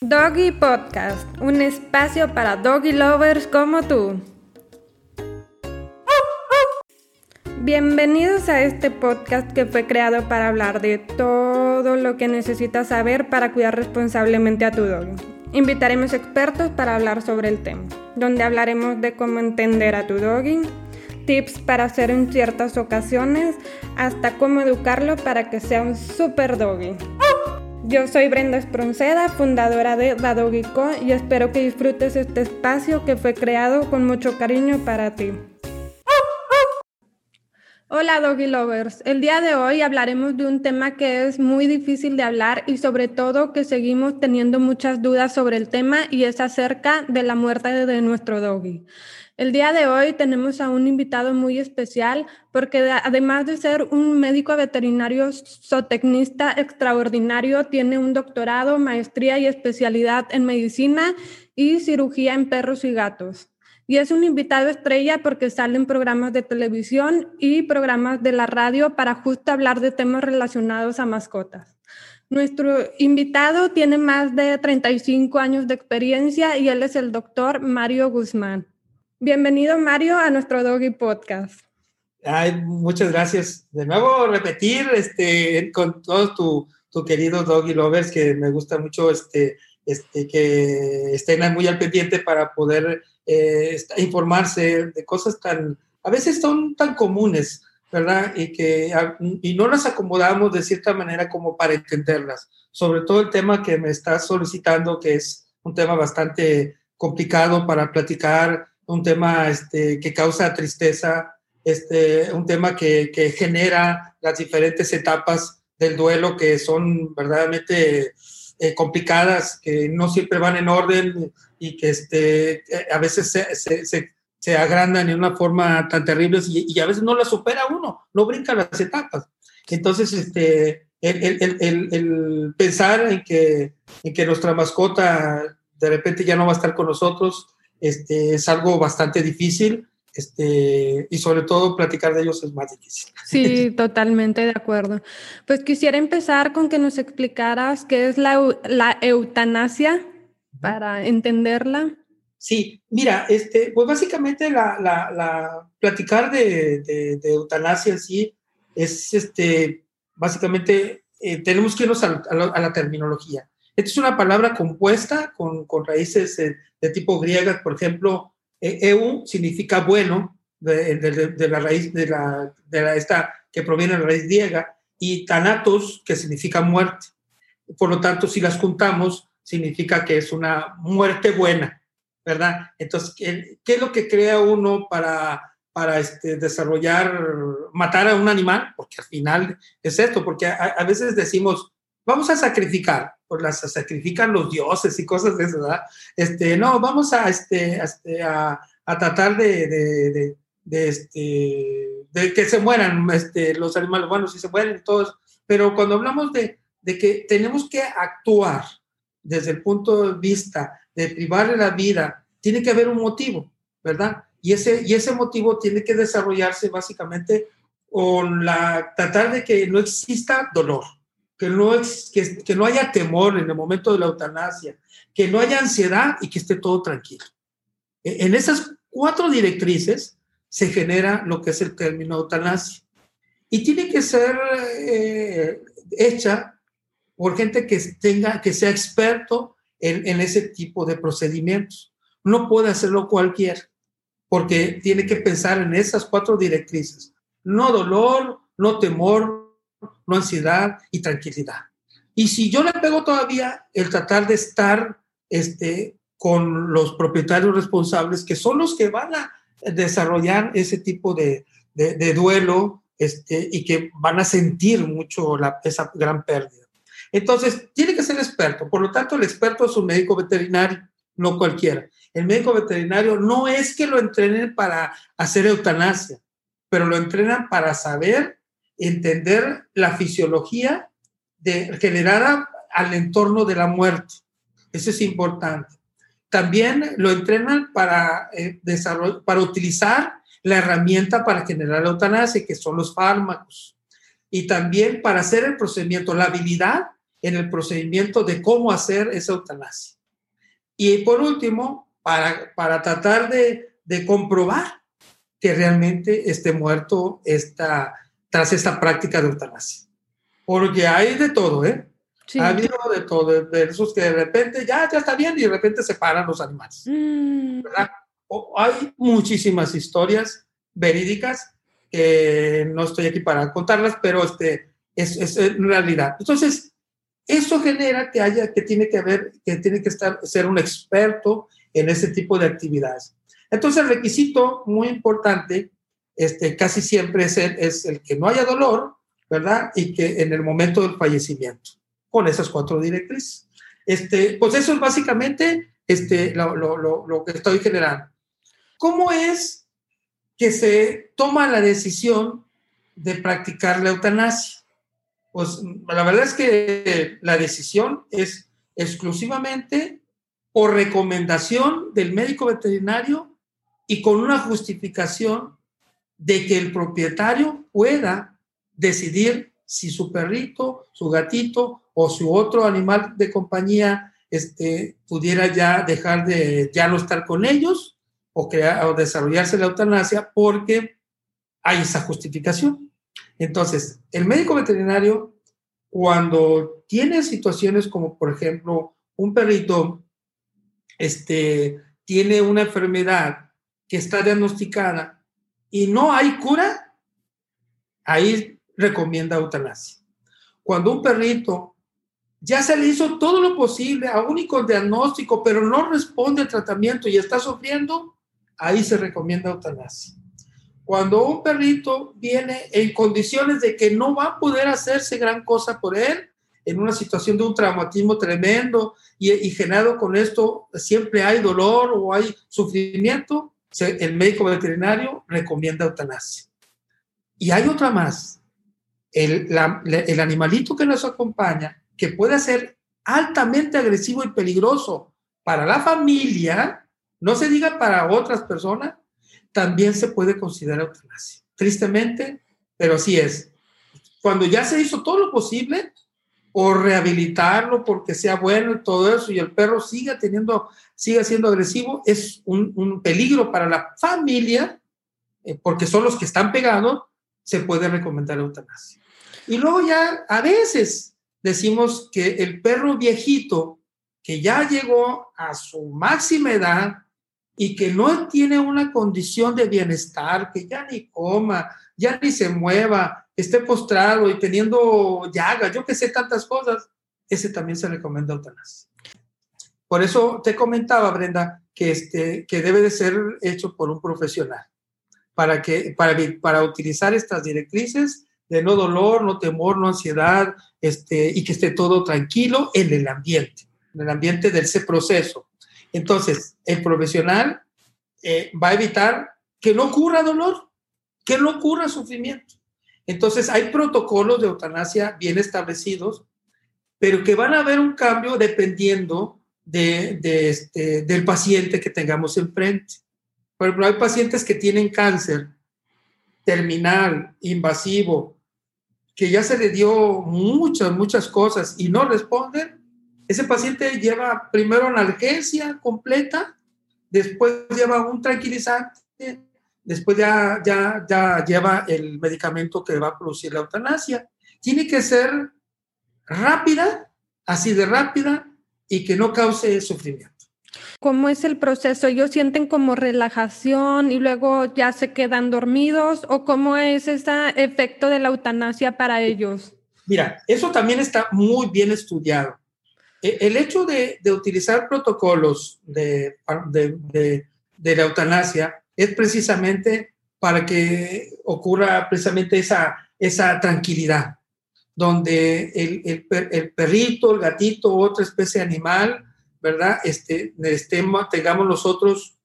Doggy Podcast, un espacio para doggy lovers como tú. Bienvenidos a este podcast que fue creado para hablar de todo lo que necesitas saber para cuidar responsablemente a tu doggy. Invitaremos expertos para hablar sobre el tema, donde hablaremos de cómo entender a tu doggy, tips para hacer en ciertas ocasiones, hasta cómo educarlo para que sea un super doggy. Yo soy Brenda Espronceda, fundadora de Co y espero que disfrutes este espacio que fue creado con mucho cariño para ti. Hola Doggy Lovers, el día de hoy hablaremos de un tema que es muy difícil de hablar y sobre todo que seguimos teniendo muchas dudas sobre el tema y es acerca de la muerte de nuestro doggy. El día de hoy tenemos a un invitado muy especial porque además de ser un médico veterinario zootecnista extraordinario, tiene un doctorado, maestría y especialidad en medicina y cirugía en perros y gatos. Y es un invitado estrella porque sale en programas de televisión y programas de la radio para justo hablar de temas relacionados a mascotas. Nuestro invitado tiene más de 35 años de experiencia y él es el doctor Mario Guzmán. Bienvenido Mario a nuestro Doggy Podcast. Ay, muchas gracias. De nuevo repetir este, con todos tu, tu querido Doggy Lovers que me gusta mucho este, este, que estén muy al pendiente para poder eh, informarse de cosas tan, a veces son tan comunes, ¿verdad? Y que y no las acomodamos de cierta manera como para entenderlas. Sobre todo el tema que me estás solicitando, que es un tema bastante complicado para platicar, un tema este, que causa tristeza, este, un tema que, que, genera las diferentes etapas del duelo que son verdaderamente eh, complicadas, que no siempre van en orden y que este, a veces se, se, se, agrandan en una forma tan terrible y, y, a veces no la supera uno, no brinca las etapas. Entonces, este, el, el, el, el pensar en que, en que nuestra mascota de repente ya no va a estar con nosotros, este, es algo bastante difícil este, y sobre todo platicar de ellos es más difícil. Sí, totalmente de acuerdo. Pues quisiera empezar con que nos explicaras qué es la, la eutanasia para entenderla. Sí, mira, este, pues básicamente la, la, la platicar de, de, eutanasia en sí es, este, básicamente, eh, tenemos que irnos a, a la terminología. Esta es una palabra compuesta con, con raíces de, tipo griegas, por ejemplo, EU significa bueno, de, de, la raíz de la, de la, esta que proviene de la raíz griega, y thanatos, que significa muerte. Por lo tanto, si las juntamos, significa que es una muerte buena, ¿verdad? Entonces, ¿qué, es lo que crea uno para, para este, desarrollar, matar a un animal? Porque al final es esto, porque a, a veces decimos, vamos a sacrificar, pues las sacrifican los dioses y cosas de eso, ¿verdad? Este, no, vamos a, este, a, este, tratar de, de, de, este, de que se mueran este, los animales, bueno, si se mueren todos, pero cuando hablamos de, de que tenemos que actuar desde el punto de vista de privarle la vida, tiene que haber un motivo, ¿verdad? Y ese, y ese motivo tiene que desarrollarse básicamente con la, tratar de que no exista dolor, que no, que no haya temor en el momento de la eutanasia, que no haya ansiedad y que esté todo tranquilo. E, en esas cuatro directrices se genera lo que es el término eutanasia. Y tiene que ser eh, hecha por gente que, tenga, que sea experto en, en, ese tipo de procedimientos. No puede hacerlo cualquiera, porque tiene que pensar en esas cuatro directrices. No dolor, no temor, no ansiedad y tranquilidad. Y si yo le pego todavía el tratar de estar este, con los propietarios responsables, que son los que van a desarrollar ese tipo de, de, duelo este, y que van a sentir mucho esa gran pérdida. Entonces, tiene que ser experto. Por lo tanto, el experto es un médico veterinario, no cualquiera. El médico veterinario no es que lo entrenen para hacer eutanasia, pero lo entrenan para saber entender la fisiología de, generada al entorno de la muerte. Eso es importante. También lo entrenan para, eh, para utilizar la herramienta para generar la eutanasia, que son los fármacos. Y también para hacer el procedimiento, la habilidad en el procedimiento de cómo hacer esa eutanasia. Y por último, para, para tratar de, de comprobar que realmente esté muerto esta, tras esta práctica de eutanasia. Porque hay de todo, ¿eh? Ha habido de todo, de esos que de repente ya, ya está bien y de repente se paran los animales. Mm. ¿verdad? hay muchísimas historias verídicas que no estoy aquí para contarlas, pero este, es, es en realidad. Entonces, eso genera que haya, que tiene que haber, que tiene que estar, ser un experto en ese tipo de actividades. Entonces, el requisito muy importante, este, casi siempre es el, es el que no haya dolor, ¿verdad? Y que en el momento del fallecimiento, con esas cuatro directrices. Este, pues eso es básicamente este, lo, lo, lo, lo que estoy generando. ¿Cómo es que se toma la decisión de practicar la eutanasia? Pues la verdad es que la decisión es exclusivamente por recomendación del médico veterinario y con una justificación de que el propietario pueda decidir si su perrito, su gatito o su otro animal de compañía este, pudiera ya dejar de ya no estar con ellos o, crear, o desarrollarse la eutanasia porque hay esa justificación. Entonces, el médico veterinario, cuando tiene situaciones como, por ejemplo, un perrito este, tiene una enfermedad que está diagnosticada y no hay cura, ahí recomienda eutanasia. Cuando un perrito ya se le hizo todo lo posible, aún y con diagnóstico, pero no responde al tratamiento y está sufriendo, ahí se recomienda eutanasia. Cuando un perrito viene en condiciones de que no va a poder hacerse gran cosa por él, en una situación de un traumatismo tremendo y, y generado con esto, siempre hay dolor o hay sufrimiento, el médico veterinario recomienda eutanasia. Y hay otra más. El, el animalito que nos acompaña, que puede ser altamente agresivo y peligroso para la familia, no se diga para otras personas, también se puede considerar eutanasia. Tristemente, pero así es. Cuando ya se hizo todo lo posible por rehabilitarlo, porque sea bueno y todo eso, y el perro siga teniendo, siga siendo agresivo, es un, peligro para la familia, eh, porque son los que están pegados, se puede recomendar eutanasia. Y luego ya a veces decimos que el perro viejito que ya llegó a su máxima edad, y que no tiene una condición de bienestar, que ya ni coma, ya ni se mueva, esté postrado y teniendo llagas, yo que sé tantas cosas, ese también se recomienda eutanasia. Por eso te comentaba, Brenda, que, este, que debe de ser hecho por un profesional, para, que, para, para utilizar estas directrices de no dolor, no temor, no ansiedad, este, y que esté todo tranquilo en el ambiente, en el ambiente de ese proceso. Entonces, el profesional eh, va a evitar que no ocurra dolor, que no ocurra sufrimiento. Entonces, hay protocolos de eutanasia bien establecidos, pero que van a haber un cambio dependiendo de, este, del paciente que tengamos enfrente. Por ejemplo, hay pacientes que tienen cáncer terminal, invasivo, que ya se le dio muchas, muchas cosas y no responden, ese paciente lleva primero analgesia completa, después lleva un tranquilizante, después ya, ya, ya lleva el medicamento que va a producir la eutanasia. Tiene que ser rápida, así de rápida, y que no cause sufrimiento. ¿Cómo es el proceso? ¿Ellos sienten como relajación y luego ya se quedan dormidos? ¿O cómo es ese efecto de la eutanasia para ellos? Mira, eso también está muy bien estudiado. E, el hecho de, utilizar protocolos de, la eutanasia es precisamente para que ocurra precisamente esa, esa tranquilidad, donde el, perrito, el gatito, otra especie animal, ¿verdad? Este, estemos, tengamos nosotros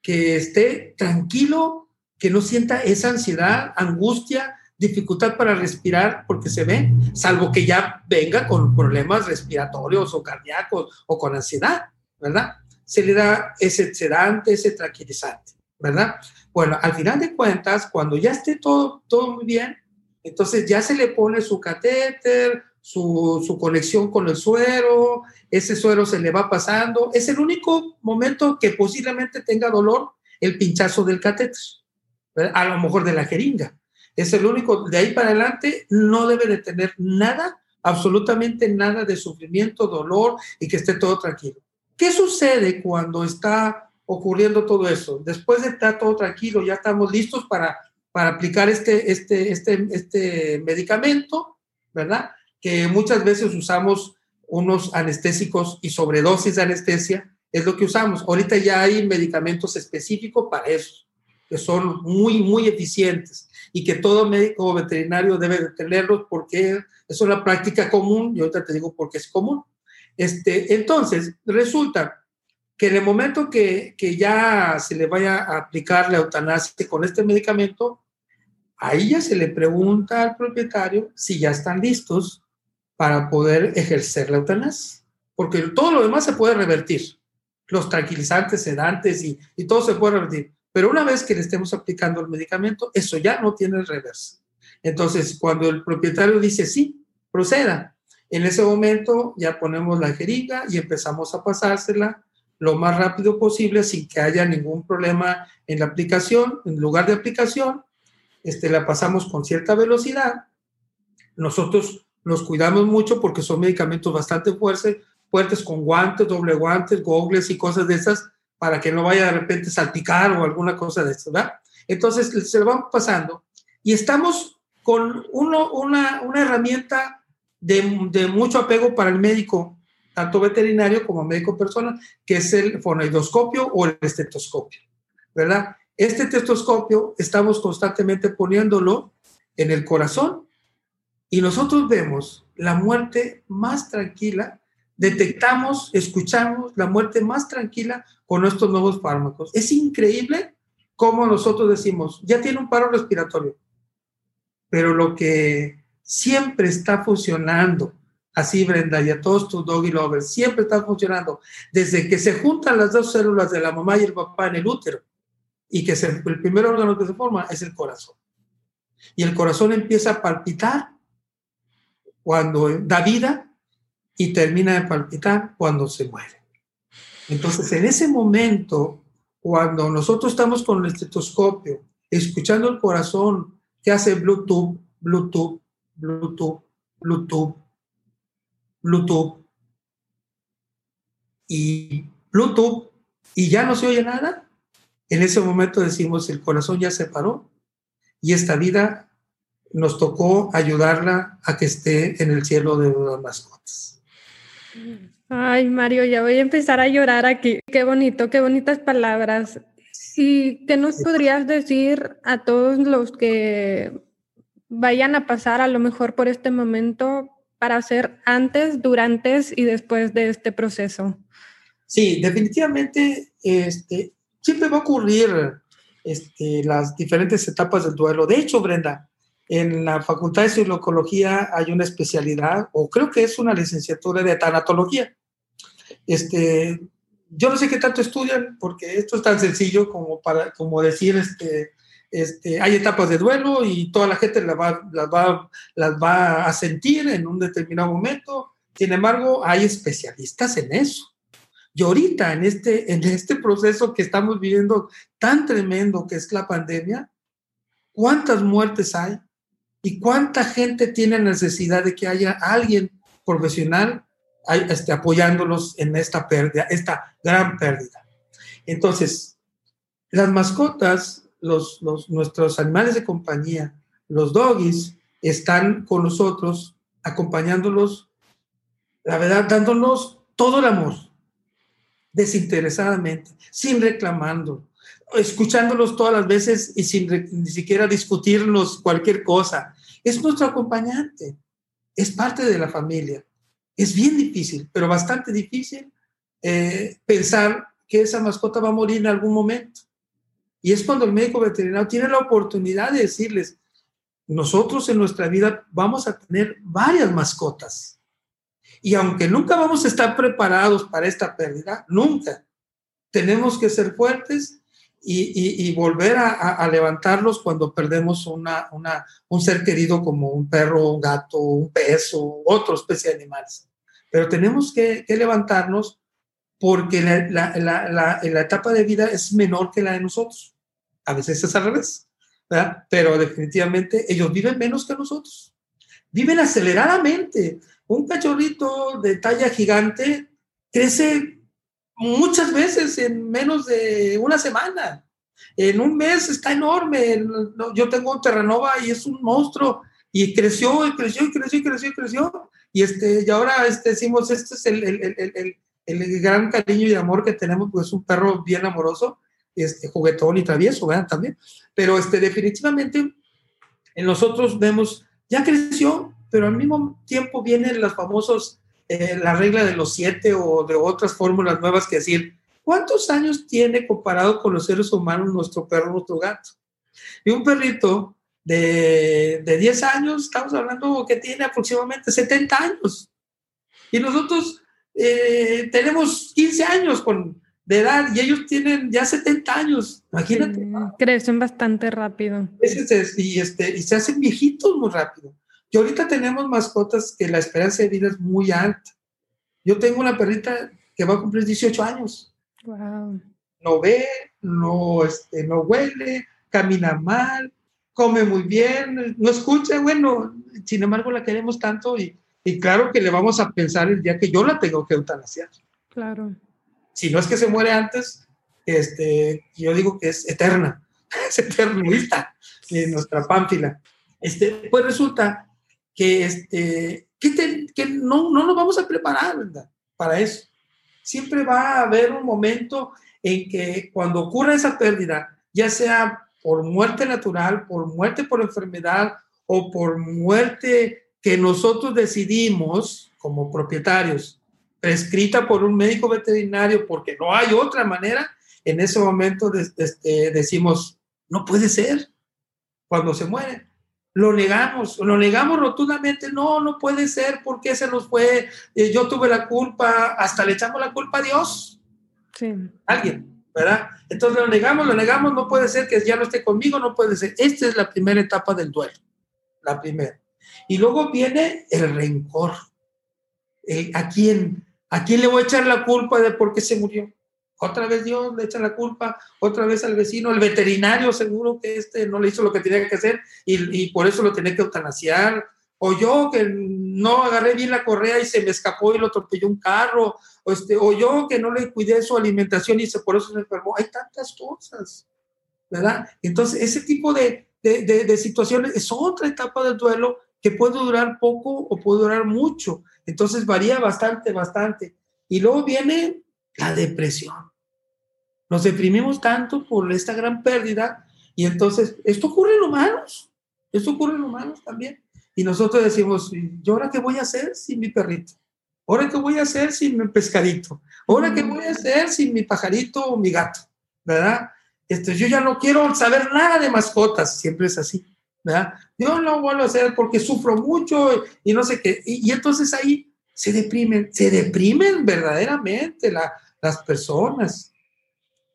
que esté tranquilo, que no sienta esa ansiedad, angustia dificultad para respirar porque se ve, salvo que ya venga con problemas respiratorios o cardíacos o con ansiedad, ¿verdad? Se le da ese sedante, ese tranquilizante, ¿verdad? Bueno, al final de cuentas, cuando ya esté todo, todo muy bien, entonces ya se le pone su catéter, su, conexión con el suero, ese suero se le va pasando. Es el único momento que posiblemente tenga dolor el pinchazo del catéter, a lo mejor de la jeringa. Es el único, de ahí para adelante no debe de tener nada, absolutamente nada de sufrimiento, dolor y que esté todo tranquilo. ¿Qué sucede cuando está ocurriendo todo eso? Después de estar todo tranquilo, ya estamos listos para, para aplicar este, este, este, este medicamento, ¿verdad? que muchas veces usamos unos anestésicos y sobredosis de anestesia, es lo que usamos. Ahorita ya hay medicamentos específicos para eso, que son muy, muy eficientes y que todo médico veterinario debe de tenerlos porque es una práctica común y ahorita te digo por qué es común. Este, entonces, resulta que en el momento que, que ya se le vaya a aplicar la eutanasia con este medicamento, ahí ya se le pregunta al propietario si ya están listos para poder ejercer la eutanasia, porque todo lo demás se puede revertir, los tranquilizantes, sedantes y, y todo se puede revertir, pero una vez que le estemos aplicando el medicamento, eso ya no tiene reversa. Entonces, cuando el propietario dice sí, proceda, en ese momento ya ponemos la jeringa y empezamos a pasársela lo más rápido posible sin que haya ningún problema en la aplicación, en lugar de aplicación, este, la pasamos con cierta velocidad. Nosotros nos cuidamos mucho porque son medicamentos bastante fuertes, fuertes con guantes, doble guantes, gogles y cosas de esas para que no vaya de repente salpicar o alguna cosa de eso, ¿verdad? Entonces se lo vamos pasando y estamos con una, una herramienta de, de, mucho apego para el médico, tanto veterinario como médico persona, que es el fonoidoscopio o el estetoscopio, ¿verdad? Este estetoscopio estamos constantemente poniéndolo en el corazón y nosotros vemos la muerte más tranquila, detectamos, escuchamos la muerte más tranquila con estos nuevos fármacos. Es increíble cómo nosotros decimos, ya tiene un paro respiratorio, pero lo que siempre está funcionando, así Brenda y a todos tus doggy lovers, siempre está funcionando, desde que se juntan las dos células de la mamá y el papá en el útero, y que el primer órgano que se forma es el corazón. Y el corazón empieza a palpitar cuando da vida y termina de palpitar cuando se muere. Entonces, en ese momento, cuando nosotros estamos con el estetoscopio, escuchando el corazón que hace Bluetooth, Bluetooth, Bluetooth, Bluetooth, Bluetooth y Bluetooth y ya no se oye nada, en ese momento decimos el corazón ya se paró y esta vida nos tocó ayudarla a que esté en el cielo de las mascotas. Ay, Mario, ya voy a empezar a llorar aquí. Qué bonito, qué bonitas palabras. ¿Y qué nos podrías decir a todos los que vayan a pasar a lo mejor por este momento para hacer antes, durante y después de este proceso? Sí, definitivamente este, siempre va a ocurrir este, las diferentes etapas del duelo. De hecho, Brenda, en la Facultad de Psicología hay una especialidad, o creo que es una licenciatura de tanatología. Este, yo no sé qué tanto estudian, porque esto es tan sencillo como, para, como decir, este, este, hay etapas de duelo y toda la gente las va, las, va, las va a sentir en un determinado momento. Sin embargo, hay especialistas en eso. Y ahorita, en este, en este proceso que estamos viviendo tan tremendo que es la pandemia, ¿cuántas muertes hay? ¿Y cuánta gente tiene necesidad de que haya alguien profesional este, apoyándolos en esta pérdida, esta gran pérdida? Entonces, las mascotas, los, nuestros animales de compañía, los doggies, están con nosotros, acompañándolos, la verdad, dándonos todo el amor, desinteresadamente, sin reclamando, escuchándolos todas las veces y sin ni siquiera discutirnos cualquier cosa, es nuestro acompañante, es parte de la familia. Es bien difícil, pero bastante difícil eh, pensar que esa mascota va a morir en algún momento. Y es cuando el médico veterinario tiene la oportunidad de decirles, nosotros en nuestra vida vamos a tener varias mascotas. Y aunque nunca vamos a estar preparados para esta pérdida, nunca, tenemos que ser fuertes y, volver a, levantarlos cuando perdemos un ser querido como un perro, un gato, un pez o otra especie de animales. Pero tenemos que, levantarnos porque la, la, etapa de vida es menor que la de nosotros. A veces es al revés, ¿verdad? pero definitivamente ellos viven menos que nosotros. Viven aceleradamente. Un cachorrito de talla gigante crece muchas veces en menos de una semana. En un mes está enorme. Yo tengo un Terranova y es un monstruo y creció y creció y creció y creció y creció. Y, este, y ahora este, decimos, este es el, el, el, el, gran cariño y amor que tenemos, pues es un perro bien amoroso, este, juguetón y travieso, vean también. Pero este, definitivamente en nosotros vemos, ya creció, pero al mismo tiempo vienen los famosos eh, la regla de los siete o de otras fórmulas nuevas que decir, ¿cuántos años tiene comparado con los seres humanos nuestro perro, nuestro gato? Y un perrito de, de 10 años, estamos hablando que tiene aproximadamente 70 años. Y nosotros eh, tenemos 15 años con, de edad y ellos tienen ya 70 años. Imagínate. crecen bastante rápido. y, este, y se hacen viejitos muy rápido. Y ahorita tenemos mascotas que la esperanza de vida es muy alta. Yo tengo una perrita que va a cumplir 18 años. No ve, no, este, no huele, camina mal, come muy bien, no escucha. Bueno, sin embargo, la queremos tanto y, y claro que le vamos a pensar el día que yo la tengo que eutanasiar. Claro. Si no es que se muere antes, este, yo digo que es eterna, es eternista, en nuestra pánfila. Este, pues resulta que, este, que, que no, no nos vamos a preparar ¿verdad? para eso. Siempre va a haber un momento en que cuando ocurra esa pérdida, ya sea por muerte natural, por muerte por enfermedad o por muerte que nosotros decidimos como propietarios, prescrita por un médico veterinario porque no hay otra manera, en ese momento este, decimos, no puede ser cuando se muere lo negamos, lo negamos rotundamente, no, no puede ser, porque se nos fue? Eh, yo tuve la culpa, hasta le echamos la culpa a Dios. Sí. Alguien, ¿verdad? Entonces lo negamos, lo negamos, no puede ser que ya no esté conmigo, no puede ser. Esta es la primera etapa del duelo, la primera. Y luego viene el rencor. ¿a, quién, ¿A quién le voy a echar la culpa de por qué se murió? Otra vez Dios le echa la culpa, otra vez al vecino, el veterinario seguro que este no le hizo lo que tenía que hacer y, por eso lo tenía que eutanasiar. O yo que no agarré bien la correa y se me escapó y lo atropelló un carro. O, este, o yo que no le cuidé su alimentación y se, por eso se enfermó. Hay tantas cosas, ¿verdad? Entonces, ese tipo de, de, de situaciones es otra etapa del duelo que puede durar poco o puede durar mucho. Entonces, varía bastante, bastante. Y luego viene la depresión. Nos deprimimos tanto por esta gran pérdida y entonces esto ocurre en humanos, esto ocurre en humanos también. Y nosotros decimos, ¿y ahora qué voy a hacer sin mi perrito? ¿Ahora qué voy a hacer sin mi pescadito? ¿Ahora qué voy a hacer sin mi pajarito o mi gato? ¿Verdad? Esto, yo ya no quiero saber nada de mascotas, siempre es así. ¿Verdad? Yo no vuelvo a hacer porque sufro mucho y no sé qué. Y, y entonces ahí se deprimen, se deprimen verdaderamente. La, las personas.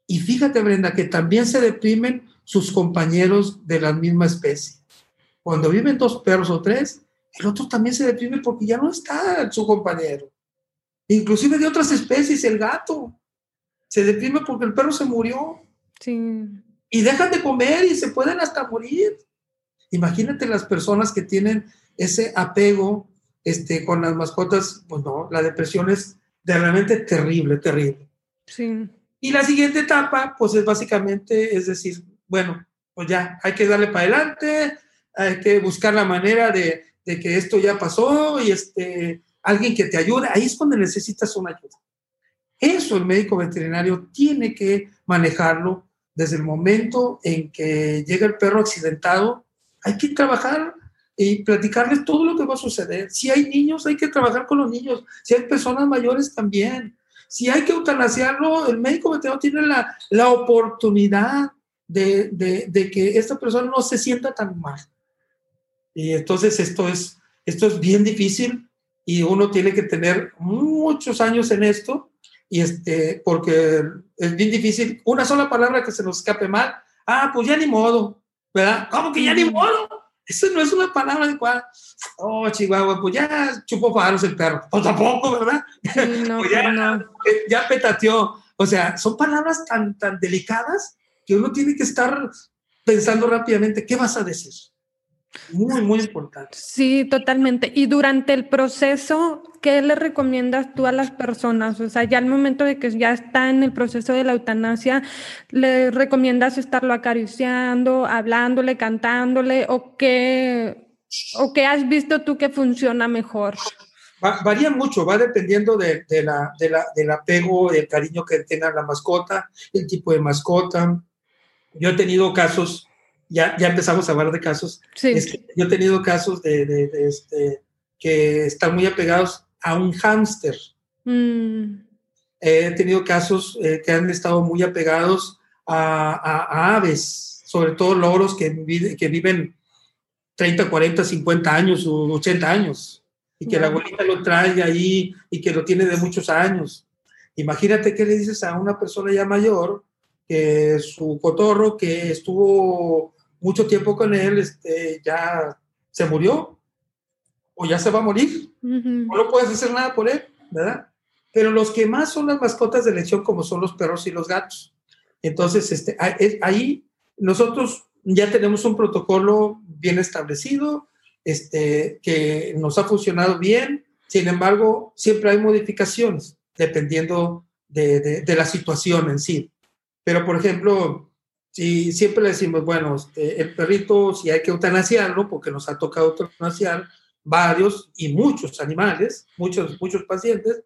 Y fíjate, Brenda, que también se deprimen sus compañeros de la misma especie. Cuando viven dos perros o tres, el otro también se deprime porque ya no está su compañero. Inclusive de otras especies, el gato. Se deprime porque el perro se murió. Sí. Y dejan de comer y se pueden hasta morir. Imagínate las personas que tienen ese apego este, con las mascotas, pues no, la depresión es de realmente terrible, terrible. Sí. Y la siguiente etapa, pues es básicamente, es decir, bueno, pues ya, hay que darle para adelante, hay que buscar la manera de, de que esto ya pasó y este, alguien que te ayude, ahí es cuando necesitas una ayuda. Eso el médico veterinario tiene que manejarlo desde el momento en que llega el perro accidentado. Hay que trabajar y platicarles todo lo que va a suceder. Si hay niños, hay que trabajar con los niños. Si hay personas mayores, también. Si hay que eutanasiarlo, el médico veterinario tiene la, la oportunidad de, de, de, que esta persona no se sienta tan mal. Y entonces esto es, esto es bien difícil y uno tiene que tener muchos años en esto y este, porque es bien difícil, una sola palabra que se nos escape mal, ah, pues ya ni modo, ¿verdad? ¿Cómo que ya ni modo? Eso no es una palabra adecuada. Oh, Chihuahua, pues ya chupó faros el perro. O tampoco, ¿verdad? no, pues ya, no. Eh, ya petateó. O sea, son palabras tan, tan delicadas que uno tiene que estar pensando rápidamente, ¿qué vas a decir? Muy, muy importante. Sí, totalmente. Y durante el proceso, ¿qué le recomiendas tú a las personas? O sea, ya al momento de que ya está en el proceso de la eutanasia, ¿le recomiendas estarlo acariciando, hablándole, cantándole? ¿O qué, o qué has visto tú que funciona mejor? varía mucho, va dependiendo de, de, la, de la, del apego, el cariño que tenga la mascota, el tipo de mascota. Yo he tenido casos ya, ya empezamos a hablar de casos. Sí. yo he tenido casos de, de, este, que están muy apegados a un hámster. Mm. He tenido casos eh, que han estado muy apegados a, a, aves, sobre todo loros que, que viven 30, 40, 50 años o 80 años y que la abuelita lo trae ahí y que lo tiene de muchos años. Imagínate qué le dices a una persona ya mayor que su cotorro que estuvo mucho tiempo con él, este, ya se murió o ya se va a morir. No lo puedes hacer nada por él, ¿verdad? Pero los que más son las mascotas de elección, como son los perros y los gatos. Entonces, este, ahí nosotros ya tenemos un protocolo bien establecido, este, que nos ha funcionado bien. Sin embargo, siempre hay modificaciones dependiendo de, de la situación en sí. Pero, por ejemplo, si siempre le decimos, bueno, este, el perrito, si hay que eutanasiarlo, porque nos ha tocado eutanasiar varios y muchos animales, muchos, muchos pacientes,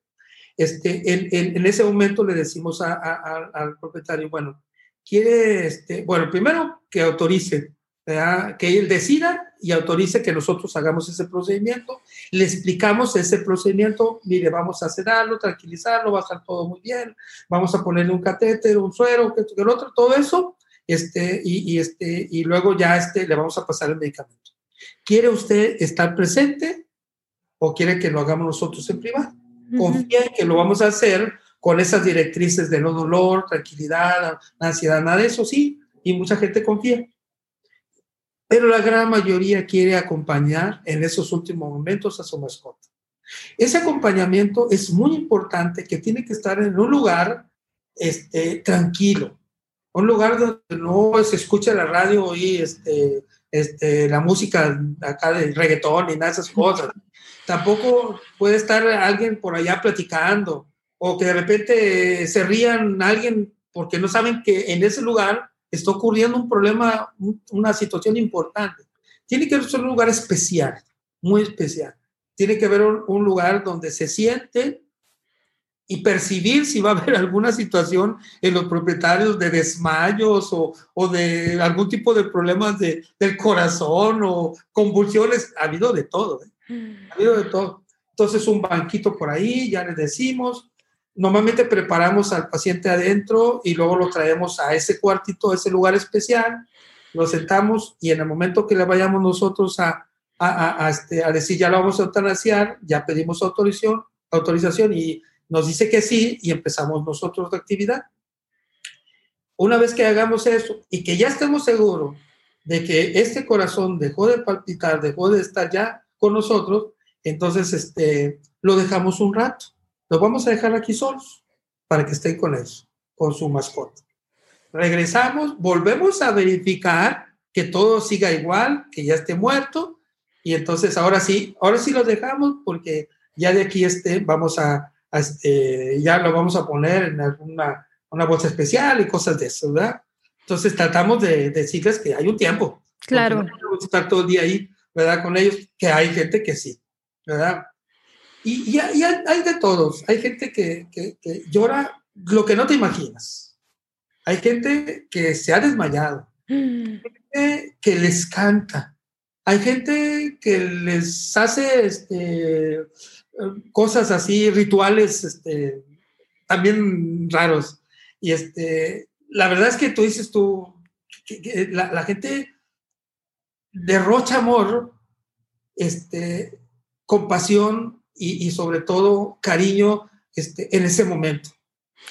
este, en, en, ese momento le decimos al propietario, bueno, quiere, este, bueno, primero que autorice, que él decida y autorice que nosotros hagamos ese procedimiento, le explicamos ese procedimiento, mire, vamos a sedarlo, tranquilizarlo, va a estar todo muy bien, vamos a ponerle un catéter, un suero, que, que el otro, todo eso, este, y, este, y luego ya este, le vamos a pasar el medicamento. ¿Quiere usted estar presente o quiere que lo hagamos nosotros en privado? Confía en que lo vamos a hacer con esas directrices de no dolor, tranquilidad, ansiedad, nada de eso, sí, y mucha gente confía. Pero la gran mayoría quiere acompañar en esos últimos momentos a su mascota. Ese acompañamiento es muy importante, que tiene que estar en un lugar este, tranquilo, un lugar donde no se escucha la radio y este, este, la música acá de reggaetón y nada de esas cosas. Tampoco puede estar alguien por allá platicando o que de repente se rían alguien porque no saben que en ese lugar está ocurriendo un problema, una situación importante. Tiene que ser un lugar especial, muy especial. Tiene que haber un lugar donde se siente y percibir si va a haber alguna situación en los propietarios de desmayos o, o de algún tipo de problemas de, del corazón o convulsiones. Ha habido de todo, ¿eh? ha habido de todo. Entonces un banquito por ahí, ya les decimos. Normalmente preparamos al paciente adentro y luego lo traemos a ese cuartito, a ese lugar especial, lo sentamos y en el momento que le vayamos nosotros a, a, a, este, a decir ya lo vamos a eutanasiar, ya pedimos autorización, autorización y nos dice que sí y empezamos nosotros la actividad. Una vez que hagamos eso y que ya estemos seguros de que este corazón dejó de palpitar, dejó de estar ya con nosotros, entonces este, lo dejamos un rato. Lo vamos a dejar aquí solos para que estén con eso, con su mascota. Regresamos, volvemos a verificar que todo siga igual, que ya esté muerto, y entonces ahora sí, ahora sí lo dejamos porque ya de aquí este, vamos a, este, ya lo vamos a poner en alguna una bolsa especial y cosas de eso, ¿verdad? Entonces tratamos de, decirles que hay un tiempo. Claro. No estar todo el día ahí, ¿verdad? Con ellos, que hay gente que sí, ¿verdad? Y, y, hay, hay, de todos. Hay gente que, que, que, llora lo que no te imaginas. Hay gente que se ha desmayado. Hay gente que les canta. Hay gente que les hace este, cosas así, rituales este, también raros. Y este, la verdad es que tú dices tú, que, la, la, gente derrocha amor, este, compasión y, y sobre todo cariño este, en ese momento.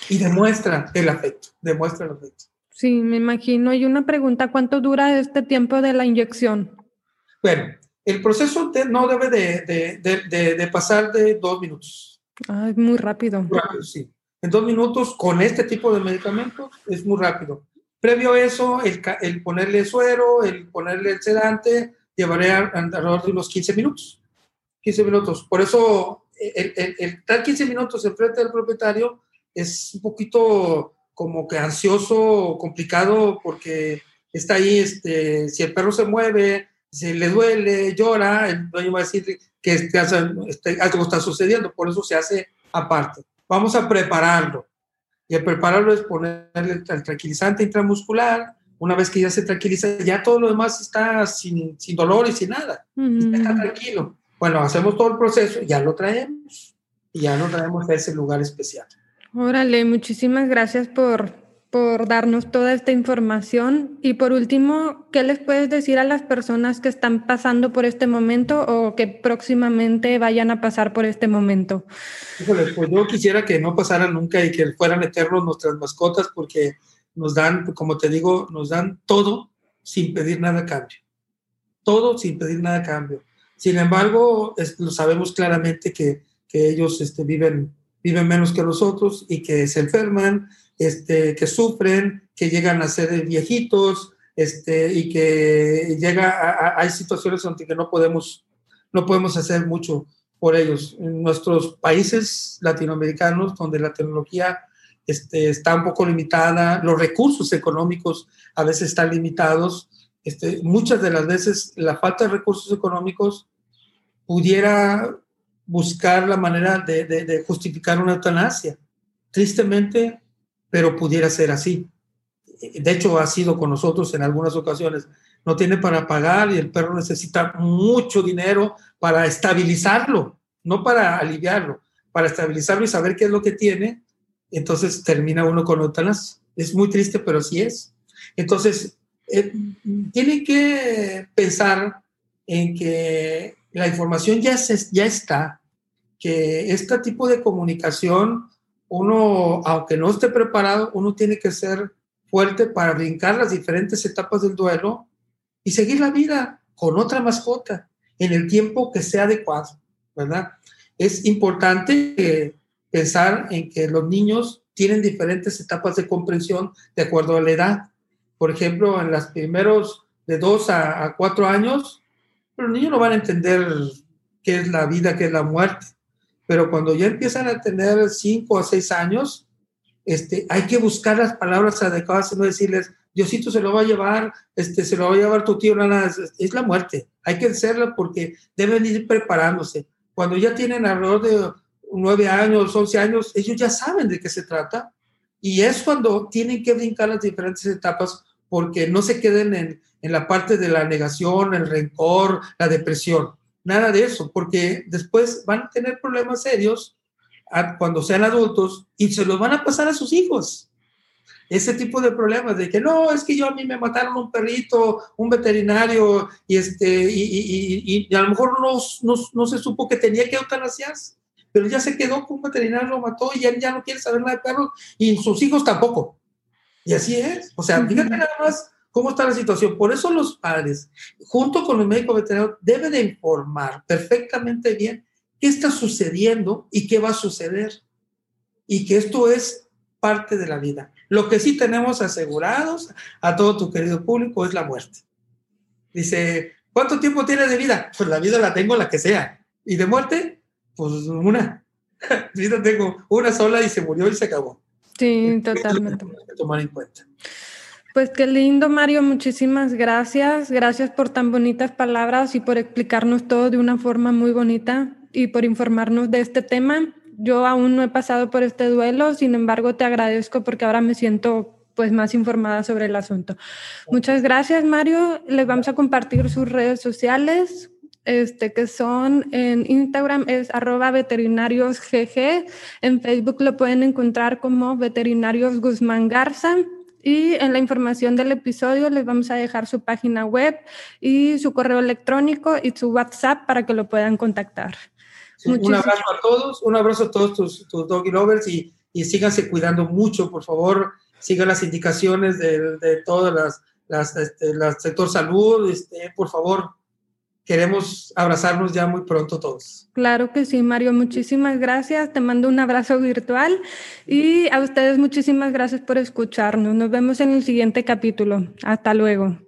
Y demuestra el afecto, demuestra el afecto. Sí, me imagino. Y una pregunta, ¿cuánto dura este tiempo de la inyección? Bueno, el proceso no debe de, de, de, pasar de dos minutos. Ah, es muy rápido. Muy rápido, sí. En dos minutos con este tipo de medicamentos es muy rápido. Previo a eso, el, el ponerle suero, el ponerle el sedante, llevaría alrededor de unos 15 minutos. 15 minutos. Por eso, el, el, el estar 15 minutos enfrente del propietario es un poquito como que ansioso, complicado, porque está ahí, este, si el perro se mueve, si le duele, llora, el dueño va a decir que este, este, algo está sucediendo, por eso se hace aparte. Vamos a prepararlo. Y el prepararlo es ponerle el tranquilizante intramuscular. Una vez que ya se tranquiliza, ya todo lo demás está sin, sin dolor y sin nada. Está tranquilo. Bueno, hacemos todo el proceso, ya lo traemos. Y ya lo traemos a ese lugar especial. Órale, muchísimas gracias por, por darnos toda esta información. Y por último, ¿qué les puedes decir a las personas que están pasando por este momento o que próximamente vayan a pasar por este momento? Híjole, pues yo quisiera que no pasara nunca y que fueran eternos nuestras mascotas porque nos dan, como te digo, nos dan todo sin pedir nada a cambio. Todo sin pedir nada a cambio. Sin embargo, lo sabemos claramente que, que ellos este, viven viven menos que nosotros y que se enferman, este, que sufren, que llegan a ser viejitos, este, y que llega a, hay situaciones donde que no podemos, no podemos hacer mucho por ellos. En nuestros países latinoamericanos, donde la tecnología este, está un poco limitada, los recursos económicos a veces están limitados, este, muchas de las veces la falta de recursos económicos pudiera buscar la manera de, justificar una eutanasia. Tristemente, pero pudiera ser así. De hecho, ha sido con nosotros en algunas ocasiones. No tiene para pagar y el perro necesita mucho dinero para estabilizarlo, no para aliviarlo, para estabilizarlo y saber qué es lo que tiene. Entonces termina uno con eutanasia. Es muy triste, pero sí es. Entonces, eh, tiene que pensar en que la información ya, se, ya está, que este tipo de comunicación, uno, aunque no esté preparado, uno tiene que ser fuerte para brincar las diferentes etapas del duelo y seguir la vida con otra mascota en el tiempo que sea adecuado, ¿verdad? Es importante pensar en que los niños tienen diferentes etapas de comprensión de acuerdo a la edad. Por ejemplo, en los primeros de dos a cuatro años, los niños no van a entender qué es la vida, qué es la muerte. Pero cuando ya empiezan a tener cinco o seis años, este, hay que buscar las palabras adecuadas y no decirles, Diosito se lo va a llevar, este, se lo va a llevar tu tío, nada, es, la muerte. Hay que hacerla porque deben ir preparándose. Cuando ya tienen alrededor de nueve años, once años, ellos ya saben de qué se trata. Y es cuando tienen que brincar las diferentes etapas porque no se queden en, en la parte de la negación, el rencor, la depresión. Nada de eso, porque después van a tener problemas serios cuando sean adultos y se los van a pasar a sus hijos. Ese tipo de problemas de que no, es que yo a mí me mataron un perrito, un veterinario, y, este, y, y, a lo mejor no, no, no, se supo que tenía que eutanasiarse, pero ya se quedó con un veterinario, lo mató y ya, ya no quiere saber nada de perros, y sus hijos tampoco. Y así es. O sea, fíjate nada más cómo está la situación. Por eso los padres, junto con los médicos veterinarios, deben de informar perfectamente bien qué está sucediendo y qué va a suceder. Y que esto es parte de la vida. Lo que sí tenemos asegurados a todo tu querido público es la muerte. Dice, ¿cuánto tiempo tienes de vida? Pues la vida la tengo la que sea. ¿Y de muerte? Pues una. vida tengo una sola y se murió y se acabó. Sí, totalmente. que tomar en cuenta. Pues qué lindo, Mario. Muchísimas gracias. Gracias por tan bonitas palabras y por explicarnos todo de una forma muy bonita y por informarnos de este tema. Yo aún no he pasado por este duelo, sin embargo, te agradezco porque ahora me siento pues más informada sobre el asunto. Muchas gracias, Mario. Les vamos a compartir sus redes sociales, este, que son en Instagram es arroba veterinariosgg, en Facebook lo pueden encontrar como veterinarios Guzmán Garza y en la información del episodio les vamos a dejar su página web y su correo electrónico y su WhatsApp para que lo puedan contactar. un abrazo a todos, un abrazo a todos tus, tus doggy lovers y, y síganse cuidando mucho, por favor, sigan las indicaciones de, de todas las, las, este, sector salud, este, por favor, queremos abrazarnos ya muy pronto todos. Claro que sí, Mario, muchísimas gracias. Te mando un abrazo virtual y a ustedes muchísimas gracias por escucharnos. Nos vemos en el siguiente capítulo. Hasta luego.